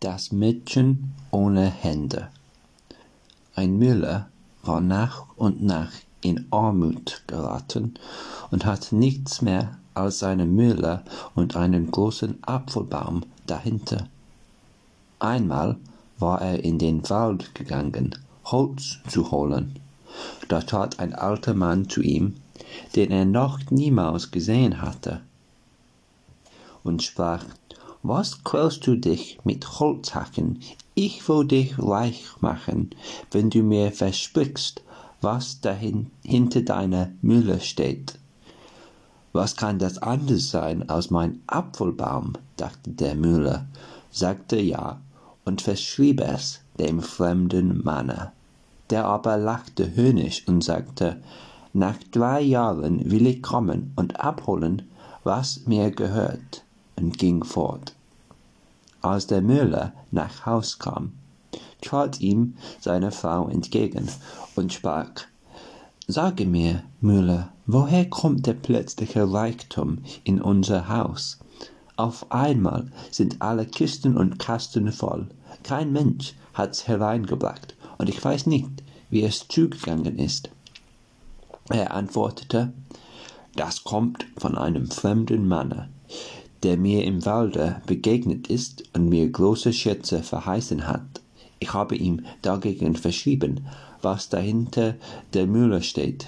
Das Mädchen ohne Hände. Ein Müller war nach und nach in Armut geraten und hatte nichts mehr als seine Mühle und einen großen Apfelbaum dahinter. Einmal war er in den Wald gegangen, Holz zu holen. Da trat ein alter Mann zu ihm, den er noch niemals gesehen hatte, und sprach was quälst du dich mit Holzhacken? Ich will dich reich machen, wenn du mir versprichst, was dahin hinter deiner Mühle steht. Was kann das anders sein als mein Apfelbaum? dachte der Müller, sagte ja und verschrieb es dem fremden Manne. Der aber lachte höhnisch und sagte, nach drei Jahren will ich kommen und abholen, was mir gehört, und ging fort. Als der Müller nach Haus kam, trat ihm seine Frau entgegen und sprach Sage mir, Müller, woher kommt der plötzliche Reichtum in unser Haus? Auf einmal sind alle Kisten und Kasten voll. Kein Mensch hat's hereingebracht, und ich weiß nicht, wie es zugegangen ist. Er antwortete, das kommt von einem fremden Manne, der mir im Walde begegnet ist und mir große Schätze verheißen hat. Ich habe ihm dagegen verschrieben, was dahinter der Mühle steht.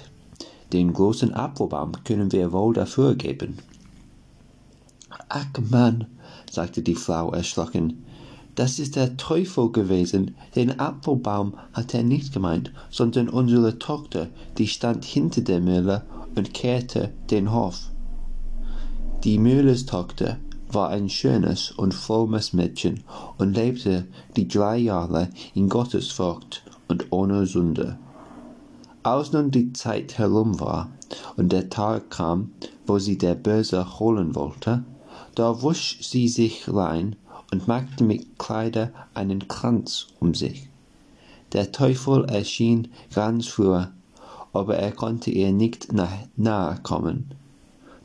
Den großen Apfelbaum können wir wohl dafür geben. Ach Mann, sagte die Frau erschrocken, das ist der Teufel gewesen. Den Apfelbaum hat er nicht gemeint, sondern unsere Tochter, die stand hinter der Mühle und kehrte den Hof. Die Müllerstochter war ein schönes und frommes Mädchen und lebte die drei Jahre in Gottesfurcht und ohne Sünde. Als nun die Zeit herum war und der Tag kam, wo sie der Böse holen wollte, da wusch sie sich rein und machte mit Kleider einen Kranz um sich. Der Teufel erschien ganz früh, aber er konnte ihr nicht nahe kommen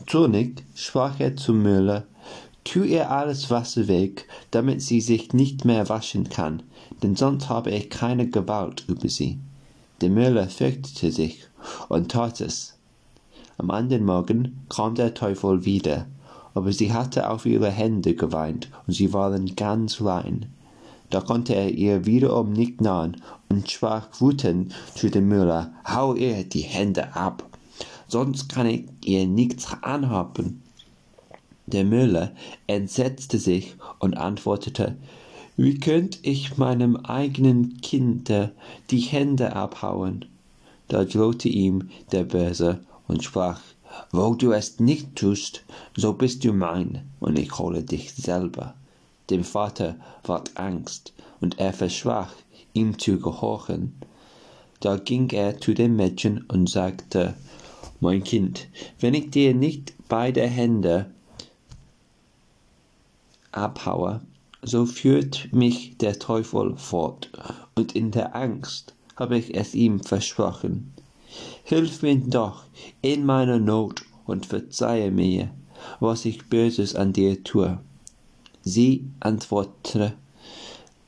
Zornig sprach er zum Müller, tu ihr alles Wasser weg, damit sie sich nicht mehr waschen kann, denn sonst habe ich keine Gewalt über sie. Der Müller fürchtete sich und tat es. Am anderen Morgen kam der Teufel wieder, aber sie hatte auf ihre Hände geweint und sie waren ganz rein. Da konnte er ihr wiederum nicht nahen und sprach wütend zu dem Müller, hau ihr die Hände ab sonst kann ich ihr nichts anhaben. Der Müller entsetzte sich und antwortete, wie könnt ich meinem eigenen Kinde die Hände abhauen? Da drohte ihm der Böse und sprach, wo du es nicht tust, so bist du mein, und ich hole dich selber. Dem Vater ward Angst, und er verschwach, ihm zu gehorchen. Da ging er zu dem Mädchen und sagte, mein Kind, wenn ich dir nicht beide Hände abhaue, so führt mich der Teufel fort, und in der Angst habe ich es ihm versprochen. Hilf mir doch in meiner Not und verzeihe mir, was ich Böses an dir tue. Sie antwortete,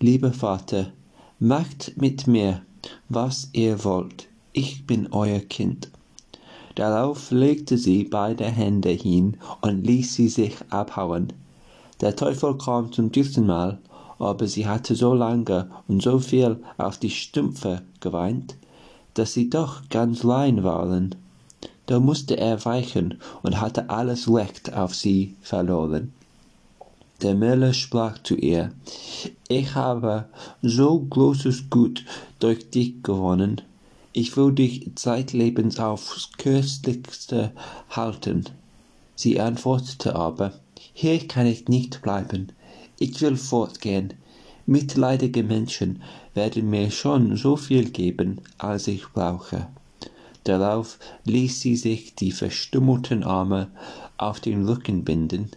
lieber Vater, macht mit mir, was ihr wollt, ich bin euer Kind. Darauf legte sie beide Hände hin und ließ sie sich abhauen. Der Teufel kam zum dritten Mal, aber sie hatte so lange und so viel auf die Stümpfe geweint, dass sie doch ganz rein waren. Da musste er weichen und hatte alles Recht auf sie verloren. Der Müller sprach zu ihr, ich habe so großes Gut durch dich gewonnen, ich will dich zeitlebens aufs Köstlichste halten. Sie antwortete aber, hier kann ich nicht bleiben, ich will fortgehen. Mitleidige Menschen werden mir schon so viel geben, als ich brauche. Darauf ließ sie sich die verstummelten Arme auf den Rücken binden,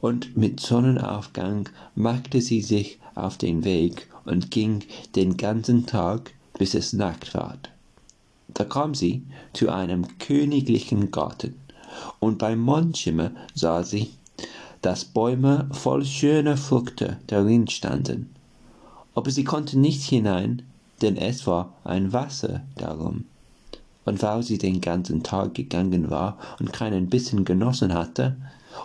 und mit Sonnenaufgang machte sie sich auf den Weg und ging den ganzen Tag, bis es Nacht ward. Da kam sie zu einem königlichen Garten, und beim Mondschimmer sah sie, dass Bäume voll schöner Früchte darin standen. aber sie konnte nicht hinein, denn es war ein Wasser darum. Und weil sie den ganzen Tag gegangen war und keinen Bissen genossen hatte,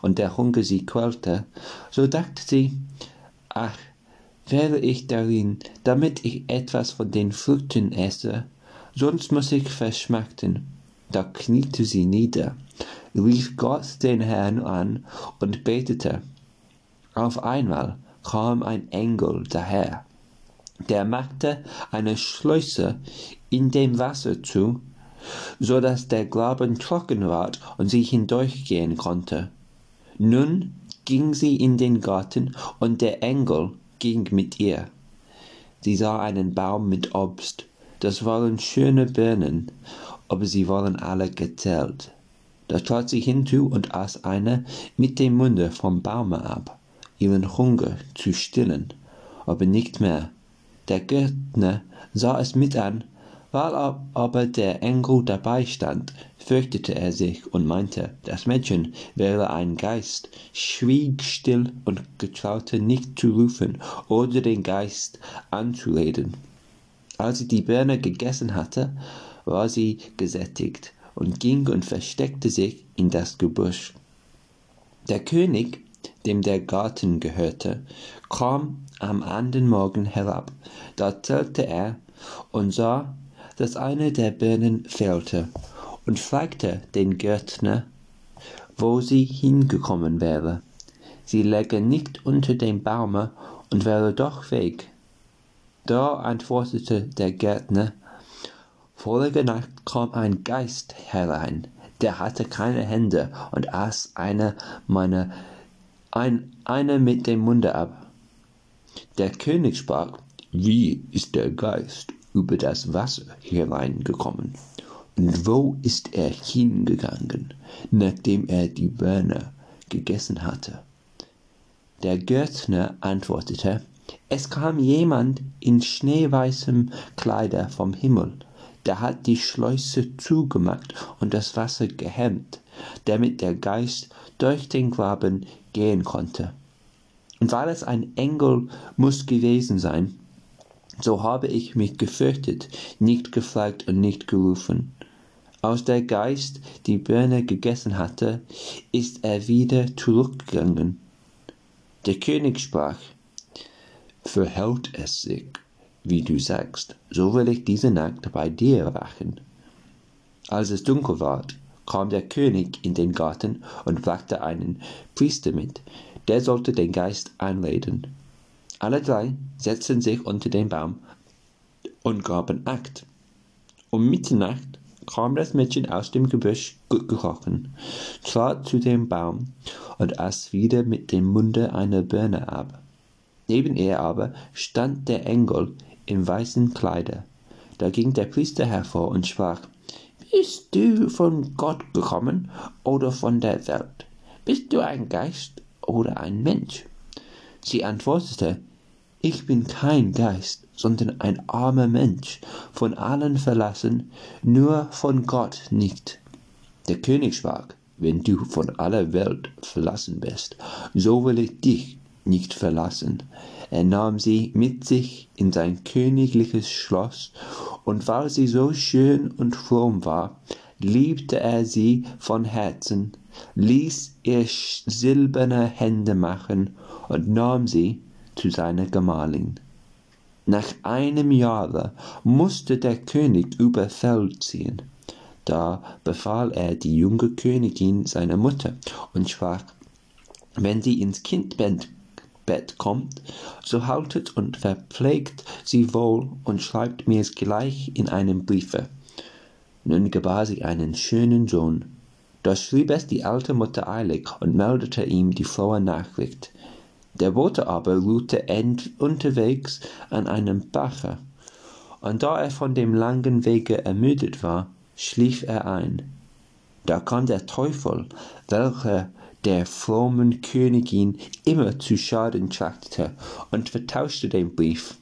und der Hunger sie quälte, so dachte sie, ach, wäre ich darin, damit ich etwas von den Früchten esse, sonst muss ich verschmachten. Da kniete sie nieder, rief Gott den Herrn an und betete. Auf einmal kam ein Engel daher, der machte eine Schleuse in dem Wasser zu, so dass der Graben trocken ward und sie hindurchgehen konnte. Nun ging sie in den Garten, und der Engel ging mit ihr. Sie sah einen Baum mit Obst, das waren schöne Birnen, aber sie waren alle gezählt. Da trat sie hinzu und aß eine mit dem Munde vom Baume ab, ihren Hunger zu stillen, aber nicht mehr. Der Gärtner sah es mit an, weil aber der Engel dabei stand, fürchtete er sich und meinte, das Mädchen wäre ein Geist, schwieg still und getraute nicht zu rufen oder den Geist anzureden. Als sie die Birne gegessen hatte, war sie gesättigt und ging und versteckte sich in das Gebüsch. Der König, dem der Garten gehörte, kam am andern Morgen herab. Da zählte er und sah, dass eine der Birnen fehlte, und fragte den Gärtner, wo sie hingekommen wäre. Sie läge nicht unter dem Baume und wäre doch weg. Da antwortete der Gärtner, Vorige Nacht kam ein Geist herein, der hatte keine Hände und aß eine meiner ein, eine mit dem Munde ab. Der König sprach, wie ist der Geist über das Wasser hereingekommen? Und wo ist er hingegangen, nachdem er die Birne gegessen hatte? Der Gärtner antwortete, es kam jemand in schneeweißem Kleider vom Himmel der hat die Schleuse zugemacht und das Wasser gehemmt, damit der Geist durch den Graben gehen konnte. Und weil es ein Engel muss gewesen sein, so habe ich mich gefürchtet, nicht gefragt und nicht gerufen. Als der Geist die Birne gegessen hatte, ist er wieder zurückgegangen. Der König sprach, verhält es sich wie du sagst, so will ich diese Nacht bei dir wachen. Als es dunkel ward, kam der König in den Garten und brachte einen Priester mit, der sollte den Geist einladen. Alle drei setzten sich unter den Baum und gaben Akt. Um Mitternacht kam das Mädchen aus dem Gebüsch gekrochen, trat zu dem Baum und aß wieder mit dem Munde eine Birne ab. Neben ihr aber stand der Engel im weißen Kleider. Da ging der Priester hervor und sprach, Bist du von Gott gekommen oder von der Welt? Bist du ein Geist oder ein Mensch? Sie antwortete, Ich bin kein Geist, sondern ein armer Mensch, von allen verlassen, nur von Gott nicht. Der König sprach, Wenn du von aller Welt verlassen bist, so will ich dich nicht verlassen. Er nahm sie mit sich in sein königliches Schloss, und weil sie so schön und fromm war, liebte er sie von Herzen, ließ ihr silberne Hände machen und nahm sie zu seiner Gemahlin. Nach einem Jahre musste der König über Feld ziehen. Da befahl er die junge Königin seiner Mutter und sprach, wenn sie ins Kindbett Bett kommt, so haltet und verpflegt sie wohl und schreibt mir's gleich in einem Briefe. Nun gebar sie einen schönen Sohn. Da schrieb es die alte Mutter eilig und meldete ihm die frohe Nachricht. Der Bote aber ruhte unterwegs an einem Bache, und da er von dem langen Wege ermüdet war, schlief er ein. Da kam der Teufel, welcher der frommen Königin immer zu Schaden trachtete und vertauschte den Brief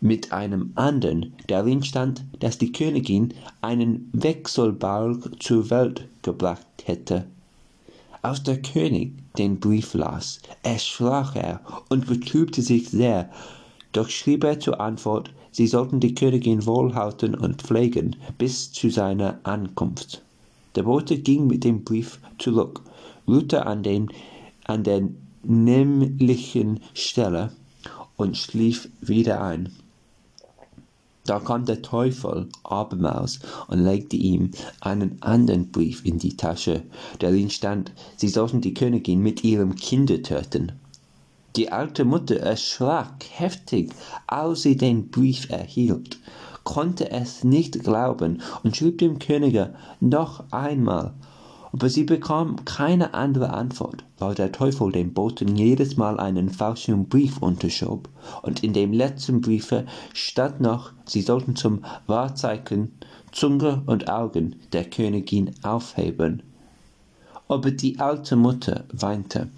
mit einem andern, darin stand, dass die Königin einen Wechselbalg zur Welt gebracht hätte. Als der König den Brief las, erschrak er und betrübte sich sehr. Doch schrieb er zur Antwort, sie sollten die Königin wohlhalten und pflegen bis zu seiner Ankunft. Der Bote ging mit dem Brief zurück, ruhte an, den, an der nämlichen Stelle und schlief wieder ein. Da kam der Teufel abermals und legte ihm einen anderen Brief in die Tasche, darin stand, sie sollten die Königin mit ihrem Kinde töten. Die alte Mutter erschrak heftig, als sie den Brief erhielt, konnte es nicht glauben und schrieb dem Könige noch einmal, aber sie bekam keine andere Antwort, weil der Teufel dem Boten jedes Mal einen falschen Brief unterschob, und in dem letzten Briefe stand noch, sie sollten zum Wahrzeichen Zunge und Augen der Königin aufheben. Aber die alte Mutter weinte,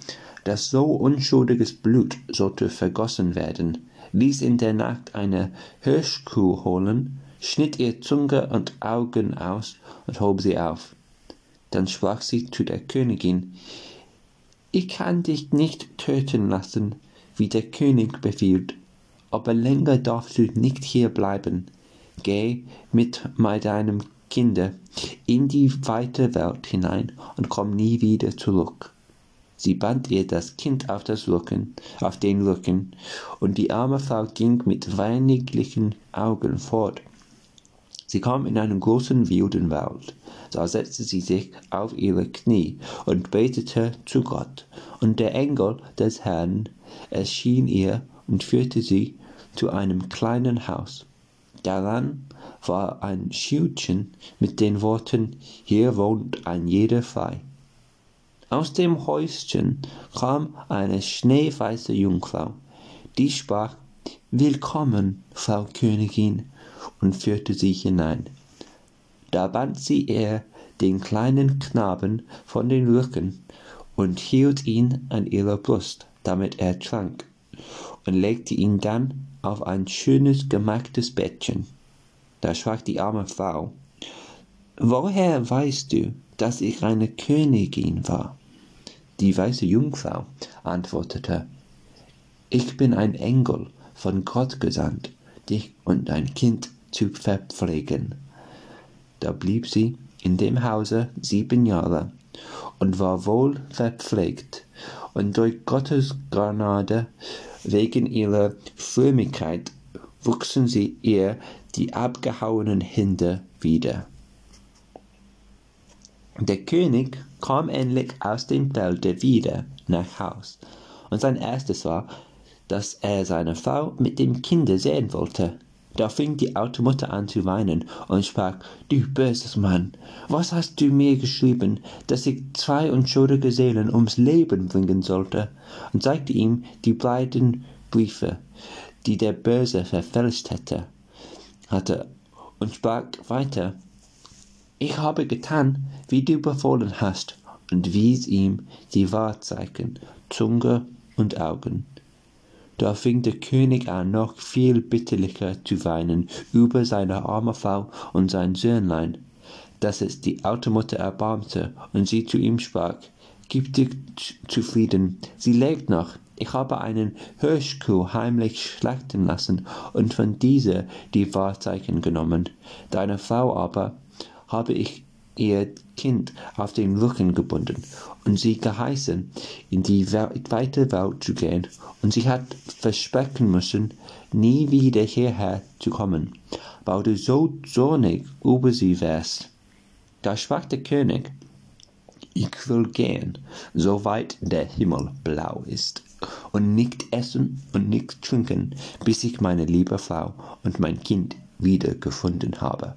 dass so unschuldiges Blut sollte vergossen werden, ließ in der Nacht eine Hirschkuh holen, schnitt ihr Zunge und Augen aus und hob sie auf. Dann sprach sie zu der Königin, ich kann dich nicht töten lassen, wie der König befiehlt, aber länger darfst du nicht hier bleiben. Geh mit deinem Kinde in die weite Welt hinein und komm nie wieder zurück. Sie band ihr das Kind auf, das Rücken, auf den Rücken, und die arme Frau ging mit weiniglichen Augen fort. Sie kam in einen großen wilden Wald. Da setzte sie sich auf ihre Knie und betete zu Gott. Und der Engel des Herrn erschien ihr und führte sie zu einem kleinen Haus. Daran war ein Schildchen mit den Worten Hier wohnt ein jeder frei. Aus dem Häuschen kam eine schneeweiße Jungfrau, die sprach Willkommen, Frau Königin, und führte sie hinein. Da band sie ihr den kleinen Knaben von den Rücken und hielt ihn an ihrer Brust, damit er trank, und legte ihn dann auf ein schönes gemachtes Bettchen. Da sprach die arme Frau, Woher weißt du, dass ich eine Königin war? Die weiße Jungfrau antwortete, Ich bin ein Engel von Gott gesandt, dich und dein Kind zu verpflegen. Da blieb sie in dem Hause sieben Jahre und war wohl verpflegt, und durch Gottes Gnade wegen ihrer Frömmigkeit wuchsen sie ihr die abgehauenen Hände wieder. Der König kam endlich aus dem Felde wieder nach Haus, und sein erstes war, dass er seine Frau mit dem Kinde sehen wollte. Da fing die alte Mutter an zu weinen und sprach, Du böses Mann, was hast du mir geschrieben, dass ich zwei unschuldige Seelen ums Leben bringen sollte? Und zeigte ihm die beiden Briefe, die der Böse verfälscht hätte, hatte, und sprach weiter, Ich habe getan, wie du befohlen hast, und wies ihm die Wahrzeichen, Zunge und Augen. Da fing der König an, noch viel bitterlicher zu weinen über seine arme Frau und sein Söhnlein, dass es die alte Mutter erbarmte und sie zu ihm sprach, Gib dich zufrieden, sie lebt noch. Ich habe einen Hirschkuh heimlich schlachten lassen und von dieser die Wahrzeichen genommen. Deine Frau aber habe ich ihr Kind auf den Rücken gebunden und sie geheißen, in die weite Welt zu gehen, und sie hat versprechen müssen, nie wieder hierher zu kommen, weil du so zornig über sie wärst. Da sprach der König, ich will gehen, so weit der Himmel blau ist, und nicht essen und nicht trinken, bis ich meine liebe Frau und mein Kind wiedergefunden habe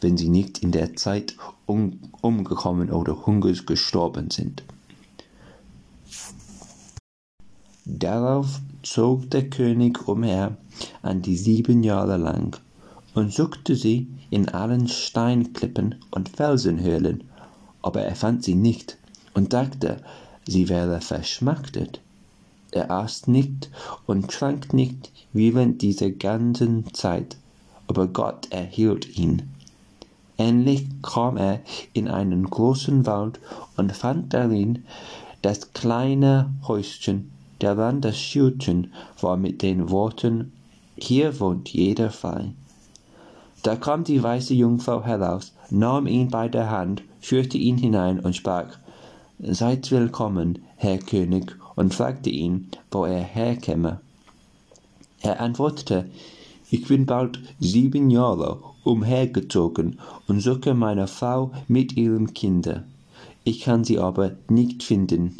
wenn sie nicht in der Zeit um, umgekommen oder hungers gestorben sind. Darauf zog der König umher an die sieben Jahre lang und suchte sie in allen Steinklippen und Felsenhöhlen, aber er fand sie nicht und dachte, sie wäre verschmachtet. Er aß nicht und trank nicht während dieser ganzen Zeit, aber Gott erhielt ihn. Endlich kam er in einen großen Wald und fand darin das kleine Häuschen, daran das Schildchen war mit den Worten hier wohnt jeder frei. Da kam die weiße Jungfrau heraus, nahm ihn bei der Hand, führte ihn hinein und sprach, Seid willkommen, Herr König, und fragte ihn, wo er herkäme. Er antwortete, ich bin bald sieben Jahre umhergezogen und suche meine Frau mit ihrem Kinde. Ich kann sie aber nicht finden.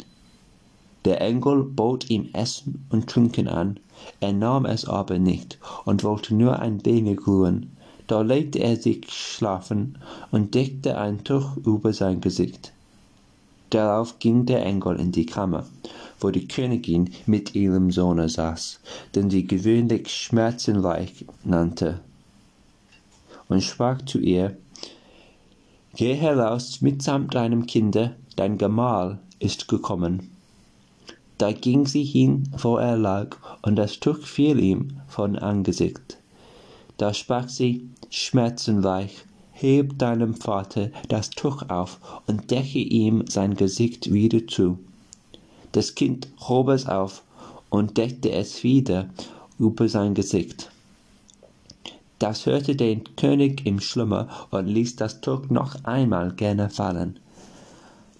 Der Engel bot ihm Essen und Trinken an, er nahm es aber nicht und wollte nur ein wenig ruhen. Da legte er sich schlafen und deckte ein Tuch über sein Gesicht. Darauf ging der Engel in die Kammer, wo die Königin mit ihrem Sohne saß, den sie gewöhnlich schmerzenreich nannte, und sprach zu ihr, Geh heraus mitsamt deinem Kinde, dein Gemahl ist gekommen. Da ging sie hin, wo er lag, und das Tuch fiel ihm von Angesicht. Da sprach sie, schmerzenreich, heb deinem Vater das Tuch auf und decke ihm sein Gesicht wieder zu. Das Kind hob es auf und deckte es wieder über sein Gesicht. Das hörte der König im Schlummer und ließ das Tuch noch einmal gerne fallen.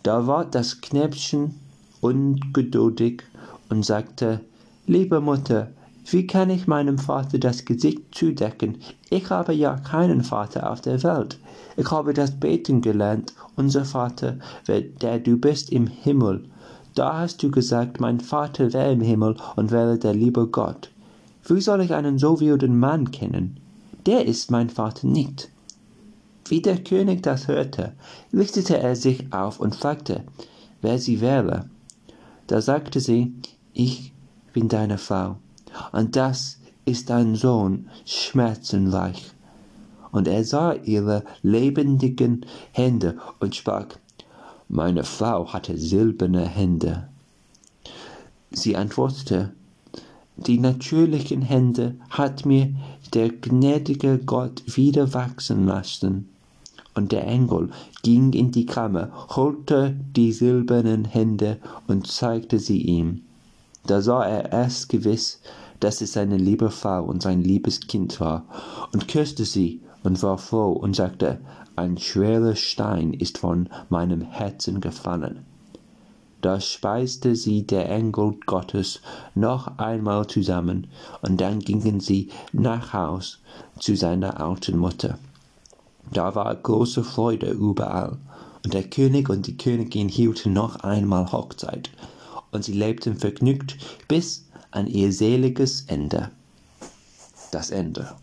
Da ward das Knäbchen ungeduldig und sagte, Liebe Mutter, wie kann ich meinem Vater das Gesicht zudecken? Ich habe ja keinen Vater auf der Welt. Ich habe das Beten gelernt, unser Vater, der du bist im Himmel. Da hast du gesagt, mein Vater wäre im Himmel und wäre der liebe Gott. Wie soll ich einen so wilden Mann kennen? Der ist mein Vater nicht. Wie der König das hörte, richtete er sich auf und fragte, wer sie wäre. Da sagte sie, ich bin deine Frau, und das ist dein Sohn schmerzenreich. Und er sah ihre lebendigen Hände und sprach, meine Frau hatte silberne Hände. Sie antwortete, die natürlichen Hände hat mir der gnädige Gott wieder wachsen lassen und der Engel ging in die Kammer, holte die silbernen Hände und zeigte sie ihm. Da sah er erst gewiss, dass es seine liebe Frau und sein liebes Kind war, und küsste sie und war froh und sagte, ein schwerer Stein ist von meinem Herzen gefallen. Da speiste sie der Engel Gottes noch einmal zusammen, und dann gingen sie nach Haus zu seiner alten Mutter. Da war große Freude überall, und der König und die Königin hielten noch einmal Hochzeit, und sie lebten vergnügt bis an ihr seliges Ende. Das Ende.